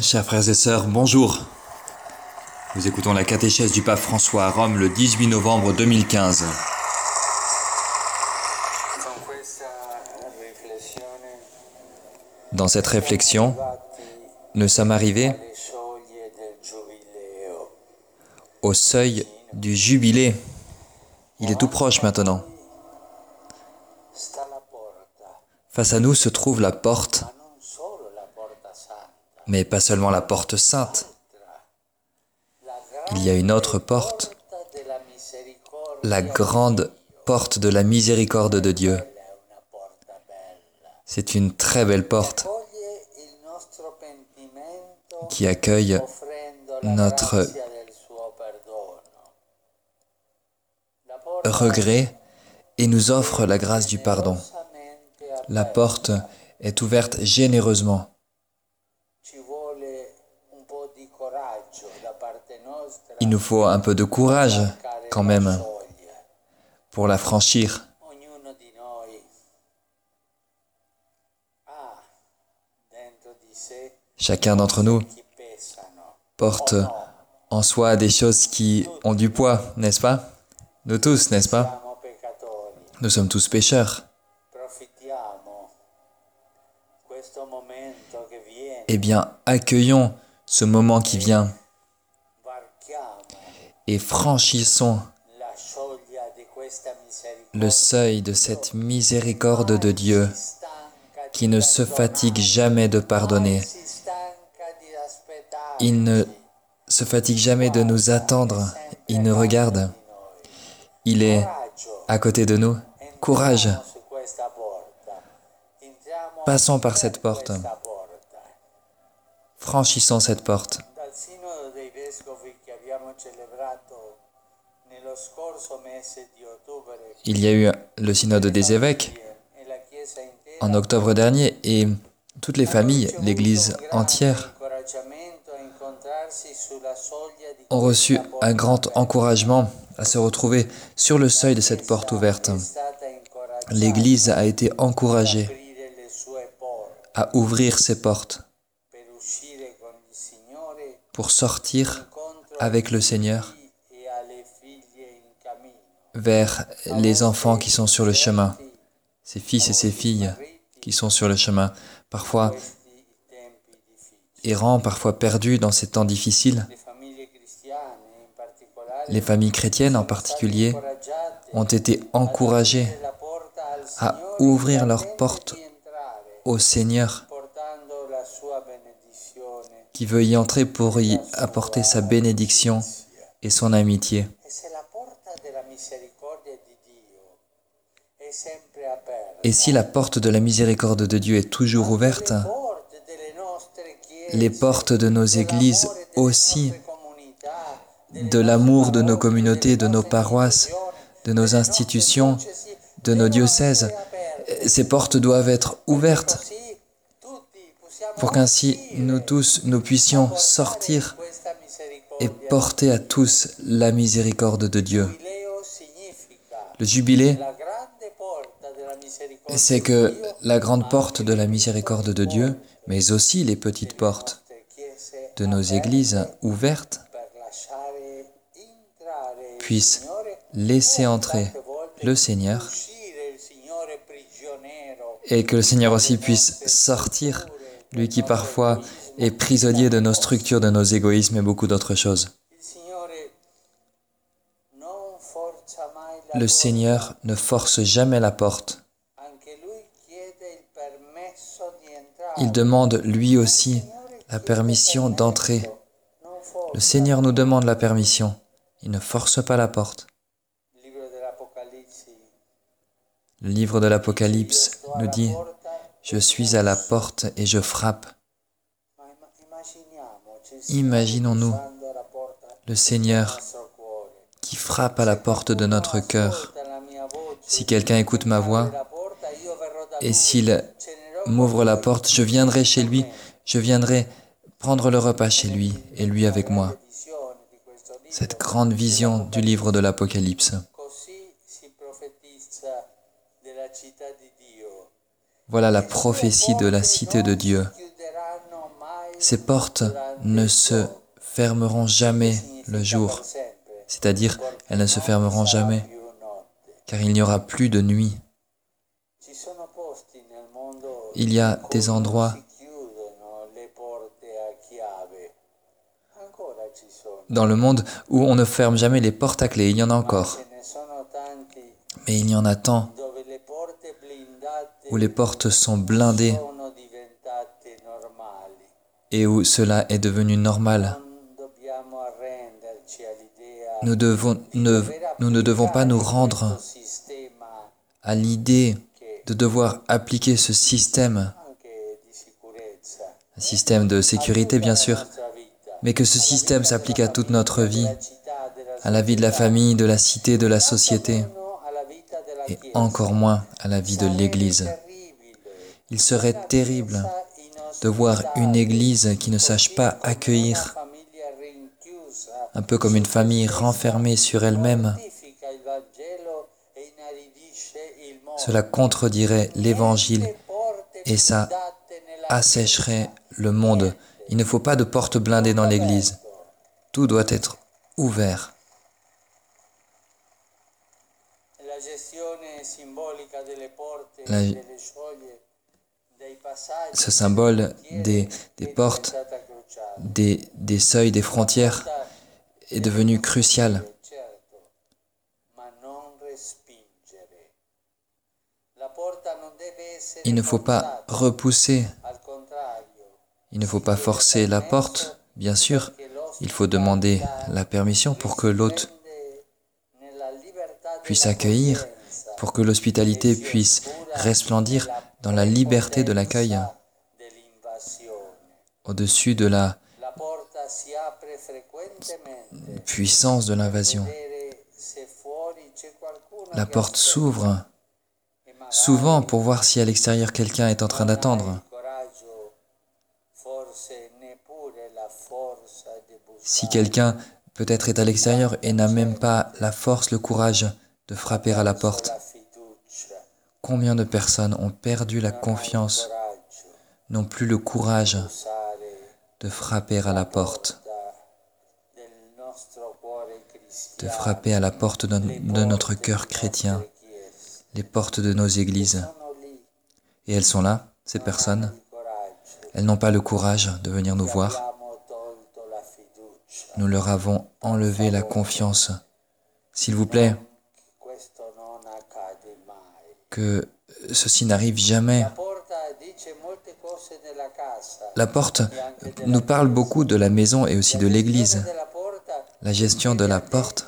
Chers frères et sœurs, bonjour. Nous écoutons la catéchèse du pape François à Rome le 18 novembre 2015. Dans cette réflexion, nous sommes arrivés au seuil du jubilé. Il est tout proche maintenant. Face à nous se trouve la porte, mais pas seulement la porte sainte. Il y a une autre porte, la grande porte de la miséricorde de Dieu. C'est une très belle porte qui accueille notre regret et nous offre la grâce du pardon. La porte est ouverte généreusement. Il nous faut un peu de courage quand même pour la franchir. Chacun d'entre nous porte en soi des choses qui ont du poids, n'est-ce pas? Nous tous, n'est-ce pas? Nous sommes tous pécheurs. Eh bien, accueillons ce moment qui vient et franchissons le seuil de cette miséricorde de Dieu qui ne se fatigue jamais de pardonner. Il ne se fatigue jamais de nous attendre. Il nous regarde. Il est à côté de nous. Courage. Passons par cette porte. Franchissons cette porte. Il y a eu le synode des évêques en octobre dernier et toutes les familles, l'Église entière, ont reçu un grand encouragement à se retrouver sur le seuil de cette porte ouverte. L'Église a été encouragée à ouvrir ses portes pour sortir avec le Seigneur vers les enfants qui sont sur le chemin, ses fils et ses filles qui sont sur le chemin, parfois errants, parfois perdus dans ces temps difficiles. Les familles chrétiennes en particulier ont été encouragées à ouvrir leurs portes au Seigneur qui veut y entrer pour y apporter sa bénédiction et son amitié. Et si la porte de la miséricorde de Dieu est toujours ouverte, les portes de nos églises aussi, de l'amour de nos communautés, de nos paroisses, de nos institutions, de nos diocèses, ces portes doivent être ouvertes pour qu'ainsi nous tous, nous puissions sortir et porter à tous la miséricorde de Dieu. Le jubilé, c'est que la grande porte de la miséricorde de Dieu, mais aussi les petites portes de nos églises ouvertes, puissent laisser entrer le Seigneur et que le Seigneur aussi puisse sortir, lui qui parfois est prisonnier de nos structures, de nos égoïsmes et beaucoup d'autres choses. Le Seigneur ne force jamais la porte. Il demande lui aussi la permission d'entrer. Le Seigneur nous demande la permission. Il ne force pas la porte. Le livre de l'Apocalypse nous dit, je suis à la porte et je frappe. Imaginons-nous le Seigneur qui frappe à la porte de notre cœur. Si quelqu'un écoute ma voix et s'il m'ouvre la porte, je viendrai chez lui, je viendrai prendre le repas chez lui et lui avec moi. Cette grande vision du livre de l'Apocalypse. Voilà la prophétie de la cité de Dieu Ces portes ne se fermeront jamais le jour, c'est-à-dire elles ne se fermeront jamais, car il n'y aura plus de nuit. Il y a des endroits dans le monde où on ne ferme jamais les portes à clé, il y en a encore. Mais il y en a tant où les portes sont blindées et où cela est devenu normal. Nous, nous ne devons pas nous rendre à l'idée de devoir appliquer ce système, un système de sécurité bien sûr, mais que ce système s'applique à toute notre vie, à la vie de la famille, de la cité, de la société, et encore moins à la vie de l'Église. Il serait terrible de voir une Église qui ne sache pas accueillir, un peu comme une famille renfermée sur elle-même. Cela contredirait l'Évangile et ça assécherait le monde. Il ne faut pas de porte blindée dans l'Église. Tout doit être ouvert. ce symbole des, des portes, des, des seuils, des frontières est devenu crucial. Il ne faut pas repousser, il ne faut pas forcer la porte, bien sûr, il faut demander la permission pour que l'hôte puisse accueillir, pour que l'hospitalité puisse resplendir dans la liberté de l'accueil, au-dessus de la puissance de l'invasion. La porte s'ouvre souvent pour voir si à l'extérieur quelqu'un est en train d'attendre. Si quelqu'un peut-être est à l'extérieur et n'a même pas la force, le courage de frapper à la porte. Combien de personnes ont perdu la confiance, n'ont plus le courage de frapper à la porte, de frapper à la porte de, notre cœur chrétien, les portes de nos églises. Et elles sont là, ces personnes. Elles n'ont pas le courage de venir nous voir. Nous leur avons enlevé la confiance. S'il vous plaît, que ceci n'arrive jamais. La porte nous parle beaucoup de la maison et aussi de l'église. La gestion de la porte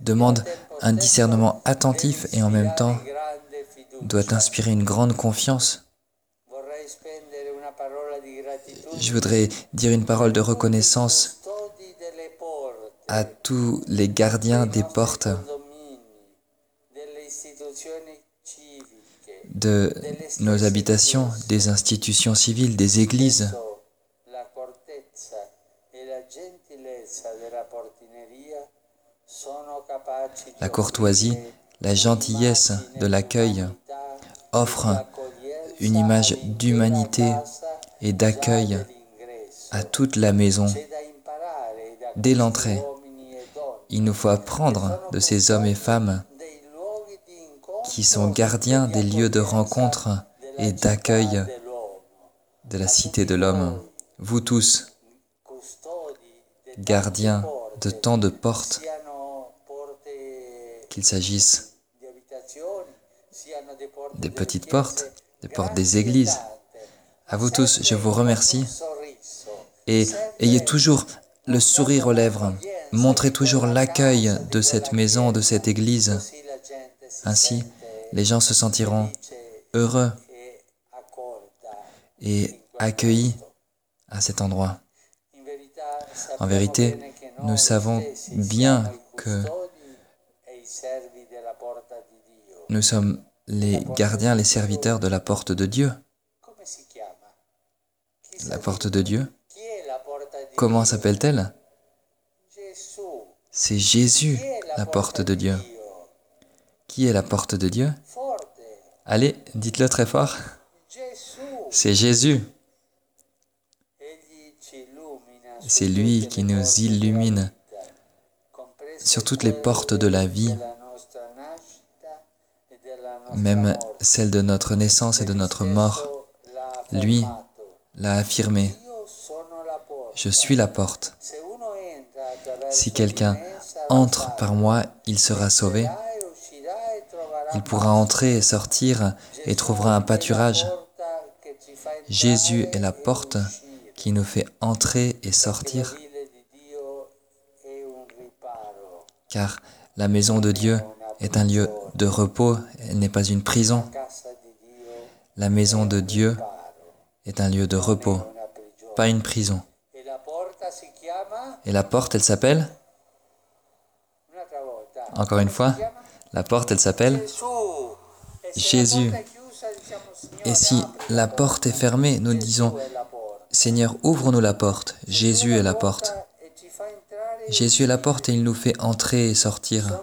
demande un discernement attentif et en même temps doit inspirer une grande confiance. Je voudrais dire une parole de reconnaissance à tous les gardiens des portes de nos habitations, des institutions civiles, des églises. La courtoisie, la gentillesse de l'accueil offrent une image d'humanité et d'accueil à toute la maison. Dès l'entrée, il nous faut apprendre de ces hommes et femmes qui sont gardiens des lieux de rencontre et d'accueil de la cité de l'homme. Vous tous, gardiens de tant de portes, qu'il s'agisse des petites portes, des portes des églises. À vous tous, je vous remercie et ayez toujours le sourire aux lèvres. Montrez toujours l'accueil de cette maison, de cette église. Ainsi, les gens se sentiront heureux et accueillis à cet endroit. En vérité, nous savons bien que nous sommes les gardiens, les serviteurs de la porte de Dieu. La porte de Dieu? Comment s'appelle-t-elle? C'est Jésus, la porte de Dieu. Qui est la porte de Dieu? Allez, dites-le très fort. C'est Jésus. C'est lui qui nous illumine sur toutes les portes de la vie, même celle de notre naissance et de notre mort. Lui l'a affirmé. Je suis la porte. Si quelqu'un entre par moi, il sera sauvé. Il pourra entrer et sortir et trouvera un pâturage. Jésus est la porte qui nous fait entrer et sortir. Car la maison de Dieu est un lieu de repos, elle n'est pas une prison. La maison de Dieu est un lieu de repos, pas une prison. Et la porte, elle s'appelle? Encore une fois, la porte, elle s'appelle Jésus. Et si la porte est fermée, nous disons, Seigneur, ouvre-nous la porte. Jésus est la porte. Jésus est la porte et il nous fait entrer et sortir.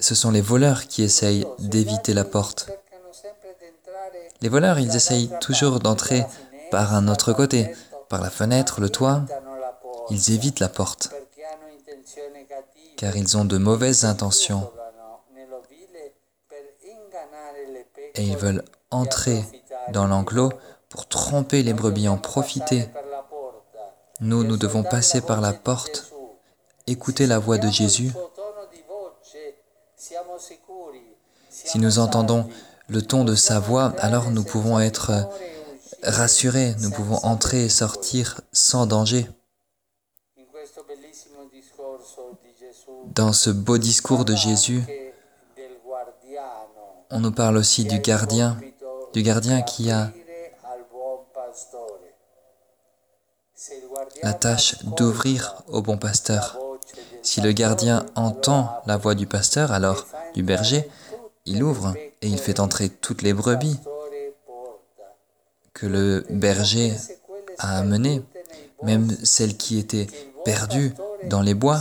Ce sont les voleurs qui essayent d'éviter la porte. Les voleurs, ils essayent toujours d'entrer par un autre côté, par la fenêtre, le toit. Ils évitent la porte, car ils ont de mauvaises intentions et ils veulent entrer dans l'enclos pour tromper les brebis, en profiter. Nous, nous devons passer par la porte, écouter la voix de Jésus. Si nous entendons le ton de sa voix, alors nous pouvons être rassurés, nous pouvons entrer et sortir sans danger. Dans ce beau discours de Jésus, on nous parle aussi du gardien, du gardien qui a la tâche d'ouvrir au bon pasteur. Si le gardien entend la voix du pasteur, alors du berger, il ouvre et il fait entrer toutes les brebis que le berger a amenées, même celles qui étaient perdues dans les bois.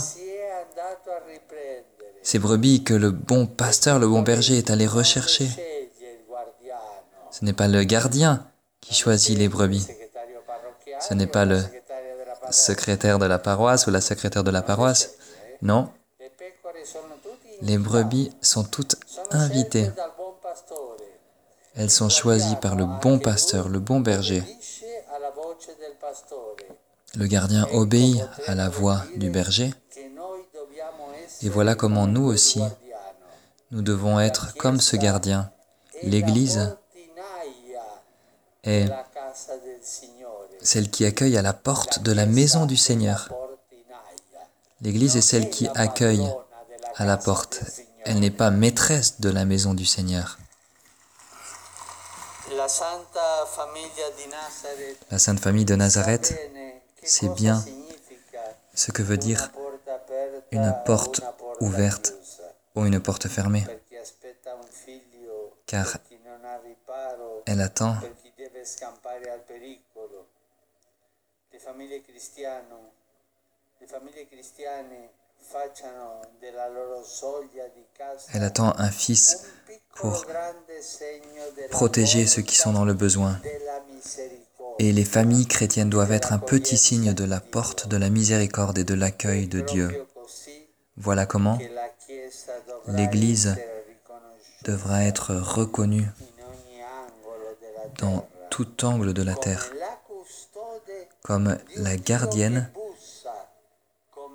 Ces brebis que le bon pasteur, le bon berger est allé rechercher. Ce n'est pas le gardien qui choisit les brebis. Ce n'est pas le secrétaire de la paroisse ou la secrétaire de la paroisse. Non. Les brebis sont toutes invitées. Elles sont choisies par le bon pasteur, le bon berger. Le gardien obéit à la voix du berger. Et voilà comment nous aussi, nous devons être comme ce gardien. L'Église est celle qui accueille à la porte de la maison du Seigneur. L'Église est celle qui accueille à la porte. Elle n'est pas maîtresse de la maison du Seigneur. La Sainte Famille de Nazareth sait bien ce que veut dire une porte ouverte ou une porte fermée, car elle attend elle attend un fils pour protéger ceux qui sont dans le besoin. Et les familles chrétiennes doivent être un petit signe de la porte de la miséricorde et de l'accueil de Dieu. Voilà comment l'Église devra être reconnue dans tout angle de la terre comme la gardienne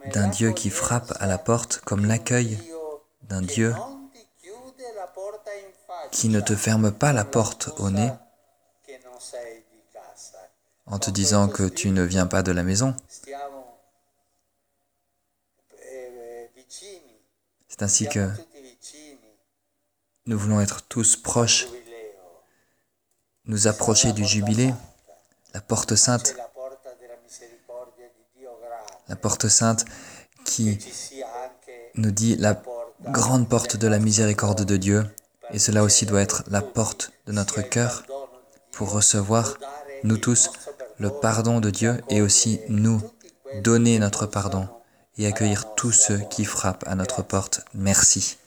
d'un Dieu qui frappe à la porte, comme l'accueil d'un Dieu qui ne te ferme pas la porte au nez en te disant que tu ne viens pas de la maison. C'est ainsi que nous voulons être tous proches, nous approcher du jubilé, la porte sainte, la porte sainte qui nous dit la grande porte de la miséricorde de Dieu, et cela aussi doit être la porte de notre cœur pour recevoir, nous tous, le pardon de Dieu et aussi nous donner notre pardon et accueillir tous ceux qui frappent à notre porte. Merci.